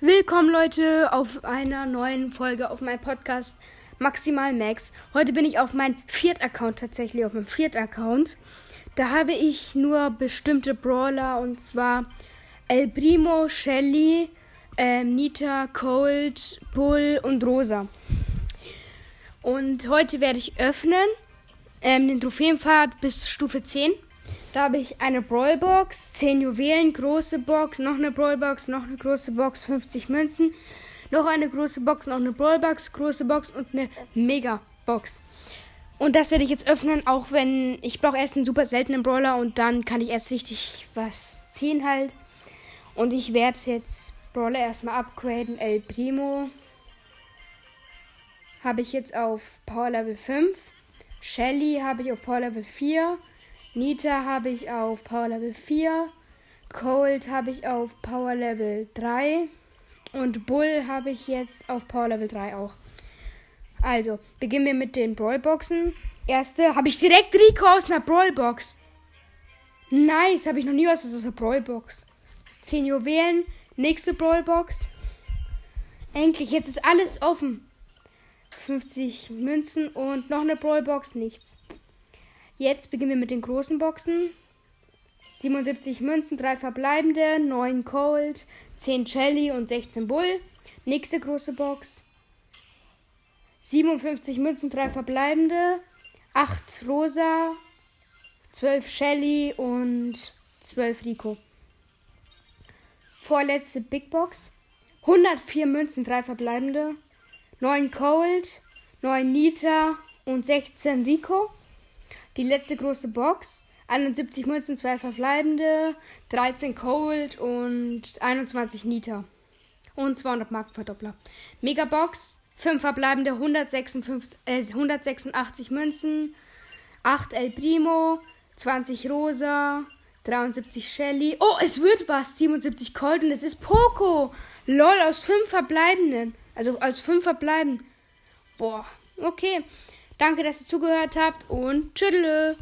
Willkommen Leute auf einer neuen Folge auf meinem Podcast Maximal Max. Heute bin ich auf meinem Viert-Account tatsächlich, auf meinem Viert-Account. Da habe ich nur bestimmte Brawler und zwar El Primo, Shelly, ähm, Nita, Cold, Bull und Rosa. Und heute werde ich öffnen ähm, den Trophäenpfad bis Stufe 10. Da habe ich eine Brawlbox, 10 Juwelen, große Box, noch eine Brawlbox, noch eine große Box, 50 Münzen, noch eine große Box, noch eine Brawlbox, große Box und eine Mega-Box. Und das werde ich jetzt öffnen, auch wenn ich brauche erst einen super seltenen Brawler und dann kann ich erst richtig was ziehen halt. Und ich werde jetzt Brawler erstmal upgraden. El Primo habe ich jetzt auf Power Level 5. Shelly habe ich auf Power Level 4. Nita habe ich auf Power Level 4. Cold habe ich auf Power Level 3. Und Bull habe ich jetzt auf Power Level 3 auch. Also, beginnen wir mit den Brawlboxen. Erste habe ich direkt Rico aus einer Brawlbox. Nice, habe ich noch nie aus einer Brawlbox. 10 Juwelen, nächste Brawlbox. Endlich, jetzt ist alles offen. 50 Münzen und noch eine Brawlbox, nichts. Jetzt beginnen wir mit den großen Boxen. 77 Münzen, 3 verbleibende, 9 Cold, 10 Shelly und 16 Bull. Nächste große Box. 57 Münzen, 3 verbleibende, 8 Rosa, 12 Shelly und 12 Rico. Vorletzte Big Box. 104 Münzen, 3 verbleibende, 9 Cold, 9 Nita und 16 Rico. Die letzte große Box. 71 Münzen, 2 verbleibende, 13 Cold und 21 Nita. Und 200 Markenverdoppler. Megabox, 5 verbleibende, 156, äh, 186 Münzen, 8 El Primo, 20 Rosa, 73 Shelly. Oh, es wird was. 77 Cold und es ist Poco. Lol, aus 5 verbleibenden. Also aus 5 verbleiben. Boah, okay. Danke, dass ihr zugehört habt und tschüss.